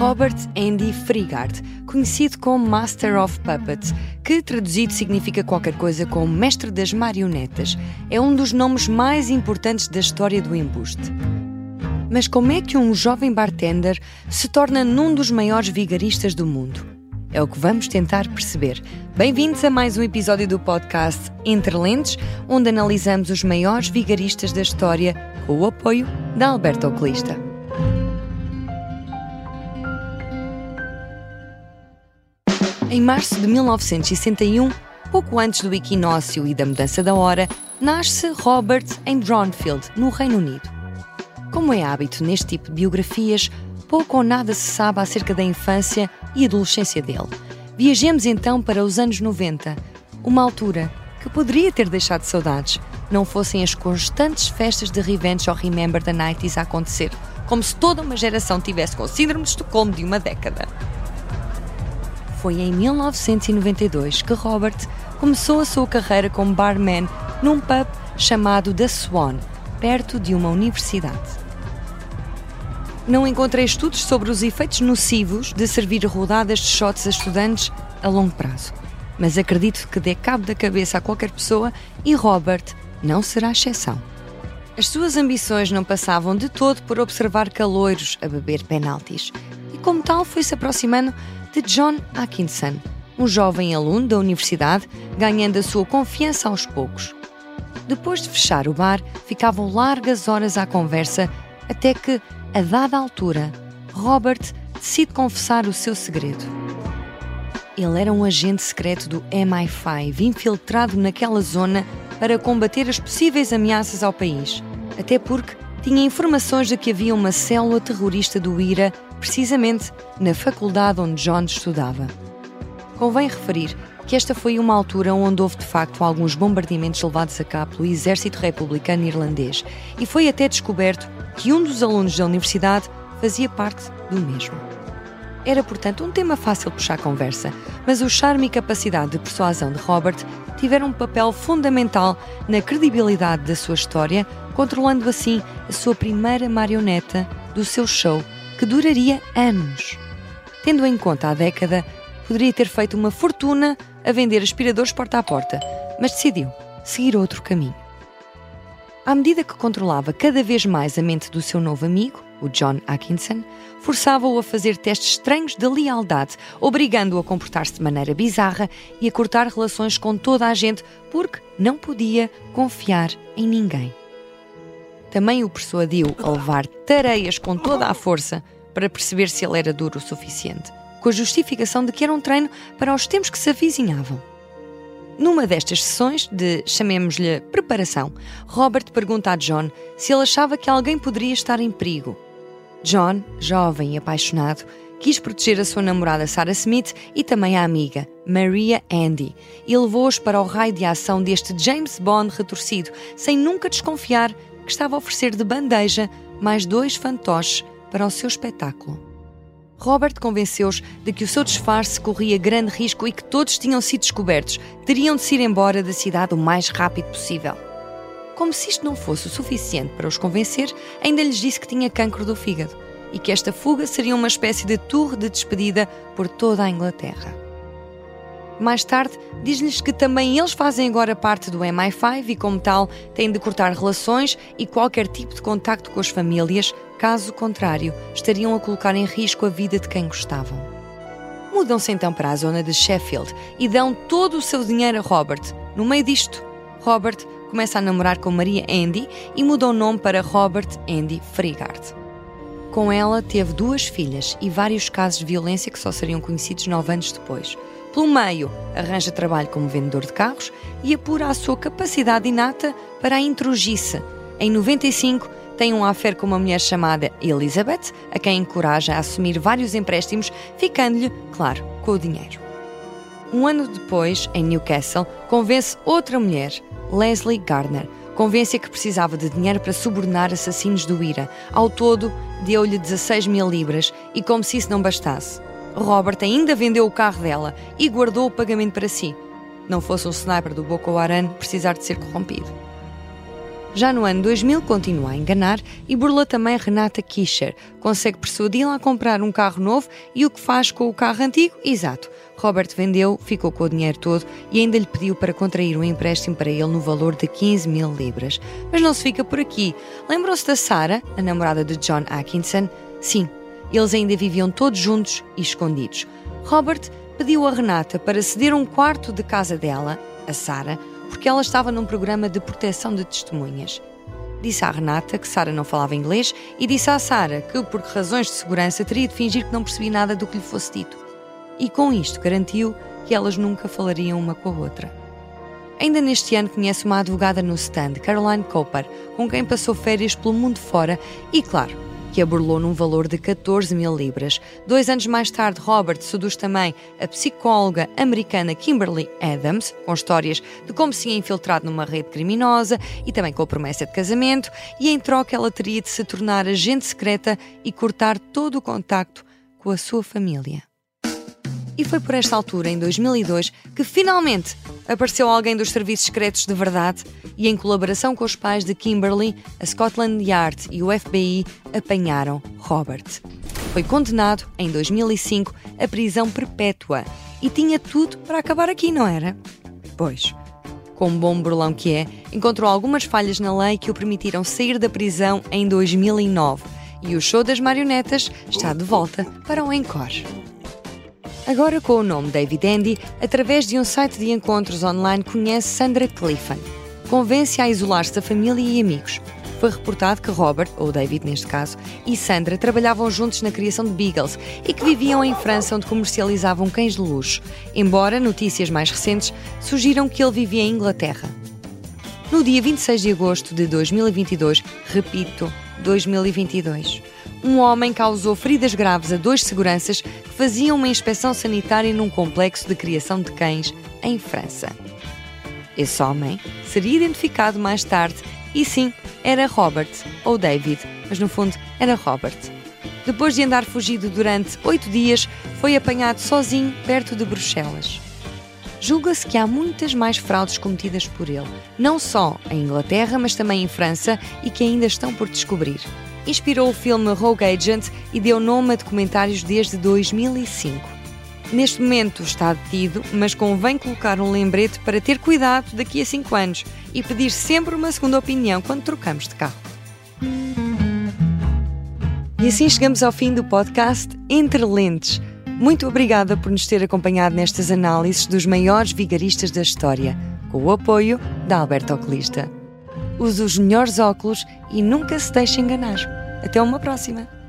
Robert Andy Frigard, conhecido como Master of Puppets, que traduzido significa qualquer coisa como Mestre das Marionetas, é um dos nomes mais importantes da história do embuste. Mas como é que um jovem bartender se torna num dos maiores vigaristas do mundo? É o que vamos tentar perceber. Bem-vindos a mais um episódio do podcast Entre Lentes, onde analisamos os maiores vigaristas da história com o apoio da Alberto Oclista. Em março de 1961, pouco antes do equinócio e da mudança da hora, nasce Robert em Dronfield, no Reino Unido. Como é hábito neste tipo de biografias, pouco ou nada se sabe acerca da infância e adolescência dele. Viajemos então para os anos 90, uma altura que poderia ter deixado saudades, não fossem as constantes festas de Revenge ou Remember the 90s a acontecer, como se toda uma geração tivesse com síndrome de Estocolmo de uma década. Foi em 1992 que Robert começou a sua carreira como barman num pub chamado The Swan, perto de uma universidade. Não encontrei estudos sobre os efeitos nocivos de servir rodadas de shots a estudantes a longo prazo, mas acredito que dê cabo da cabeça a qualquer pessoa e Robert não será exceção. As suas ambições não passavam de todo por observar caloiros a beber penaltis, e como tal foi-se aproximando de John Atkinson, um jovem aluno da universidade, ganhando a sua confiança aos poucos. Depois de fechar o bar, ficavam largas horas à conversa, até que, a dada altura, Robert decide confessar o seu segredo. Ele era um agente secreto do MI5 infiltrado naquela zona para combater as possíveis ameaças ao país, até porque tinha informações de que havia uma célula terrorista do IRA precisamente na faculdade onde John estudava. Convém referir que esta foi uma altura onde houve de facto alguns bombardeamentos levados a cabo pelo exército republicano irlandês e foi até descoberto que um dos alunos da universidade fazia parte do mesmo. Era, portanto, um tema fácil puxar conversa, mas o charme e capacidade de persuasão de Robert tiveram um papel fundamental na credibilidade da sua história, controlando assim a sua primeira marioneta do seu show que duraria anos. Tendo em conta a década, poderia ter feito uma fortuna a vender aspiradores porta a porta, mas decidiu seguir outro caminho. À medida que controlava cada vez mais a mente do seu novo amigo, o John Atkinson, forçava-o a fazer testes estranhos de lealdade, obrigando-o a comportar-se de maneira bizarra e a cortar relações com toda a gente porque não podia confiar em ninguém também o persuadiu a levar tareias com toda a força para perceber se ele era duro o suficiente, com a justificação de que era um treino para os tempos que se avizinhavam. Numa destas sessões de, chamemos-lhe, preparação, Robert pergunta a John se ele achava que alguém poderia estar em perigo. John, jovem e apaixonado, quis proteger a sua namorada Sarah Smith e também a amiga, Maria Andy, e levou-os para o raio de ação deste James Bond retorcido, sem nunca desconfiar que estava a oferecer de bandeja mais dois fantoches para o seu espetáculo. Robert convenceu-os de que o seu disfarce corria grande risco e que todos tinham sido descobertos, teriam de se ir embora da cidade o mais rápido possível. Como se isto não fosse o suficiente para os convencer, ainda lhes disse que tinha cancro do fígado e que esta fuga seria uma espécie de tour de despedida por toda a Inglaterra. Mais tarde, diz-lhes que também eles fazem agora parte do MI5 e, como tal, têm de cortar relações e qualquer tipo de contacto com as famílias, caso contrário, estariam a colocar em risco a vida de quem gostavam. Mudam-se então para a zona de Sheffield e dão todo o seu dinheiro a Robert. No meio disto, Robert começa a namorar com Maria Andy e muda o nome para Robert Andy Frigard. Com ela teve duas filhas e vários casos de violência que só seriam conhecidos nove anos depois. Pelo meio, arranja trabalho como vendedor de carros e apura a sua capacidade inata para a intrugice. Em 95, tem um affair com uma mulher chamada Elizabeth, a quem encoraja a assumir vários empréstimos, ficando-lhe, claro, com o dinheiro. Um ano depois, em Newcastle, convence outra mulher, Leslie Gardner, convence-a que precisava de dinheiro para subornar assassinos do IRA. Ao todo, deu-lhe 16 mil libras e, como se isso não bastasse, Robert ainda vendeu o carro dela e guardou o pagamento para si. Não fosse um sniper do Boko Haram precisar de ser corrompido. Já no ano 2000 continua a enganar e burla também Renata Kischer. Consegue persuadi-la a comprar um carro novo e o que faz com o carro antigo? Exato. Robert vendeu, ficou com o dinheiro todo e ainda lhe pediu para contrair um empréstimo para ele no valor de 15 mil libras. Mas não se fica por aqui. Lembram-se da Sarah, a namorada de John Atkinson? Sim, eles ainda viviam todos juntos e escondidos. Robert pediu a Renata para ceder um quarto de casa dela, a Sarah, porque ela estava num programa de proteção de testemunhas. Disse à Renata que Sara não falava inglês e disse à Sara que, por razões de segurança, teria de fingir que não percebia nada do que lhe fosse dito. E com isto garantiu que elas nunca falariam uma com a outra. Ainda neste ano conhece uma advogada no stand, Caroline Cooper, com quem passou férias pelo mundo fora e, claro, que a burlou num valor de 14 mil libras. Dois anos mais tarde, Robert seduz também a psicóloga americana Kimberly Adams, com histórias de como se tinha infiltrado numa rede criminosa e também com a promessa de casamento, e em troca ela teria de se tornar agente secreta e cortar todo o contacto com a sua família. E foi por esta altura, em 2002, que finalmente apareceu alguém dos serviços secretos de verdade e, em colaboração com os pais de Kimberly, a Scotland Yard e o FBI apanharam Robert. Foi condenado, em 2005, a prisão perpétua e tinha tudo para acabar aqui, não era? Pois. Como bom burlão que é, encontrou algumas falhas na lei que o permitiram sair da prisão em 2009 e o show das marionetas está de volta para o encore. Agora com o nome David Andy, através de um site de encontros online conhece Sandra Clifton. Convence-a a isolar-se da família e amigos. Foi reportado que Robert, ou David neste caso, e Sandra trabalhavam juntos na criação de Beagles e que viviam em França onde comercializavam cães de luxo, embora notícias mais recentes sugiram que ele vivia em Inglaterra. No dia 26 de agosto de 2022, repito, 2022, um homem causou feridas graves a dois seguranças que faziam uma inspeção sanitária num complexo de criação de cães em França. Esse homem seria identificado mais tarde e sim, era Robert, ou David, mas no fundo era Robert. Depois de andar fugido durante oito dias, foi apanhado sozinho perto de Bruxelas. Julga-se que há muitas mais fraudes cometidas por ele, não só em Inglaterra, mas também em França e que ainda estão por descobrir inspirou o filme Rogue Agent e deu nome a documentários desde 2005. Neste momento está detido, mas convém colocar um lembrete para ter cuidado daqui a 5 anos e pedir sempre uma segunda opinião quando trocamos de carro. E assim chegamos ao fim do podcast Entre Lentes. Muito obrigada por nos ter acompanhado nestas análises dos maiores vigaristas da história, com o apoio da Alberto Oculista. Use os melhores óculos e nunca se deixe enganar. Até uma próxima!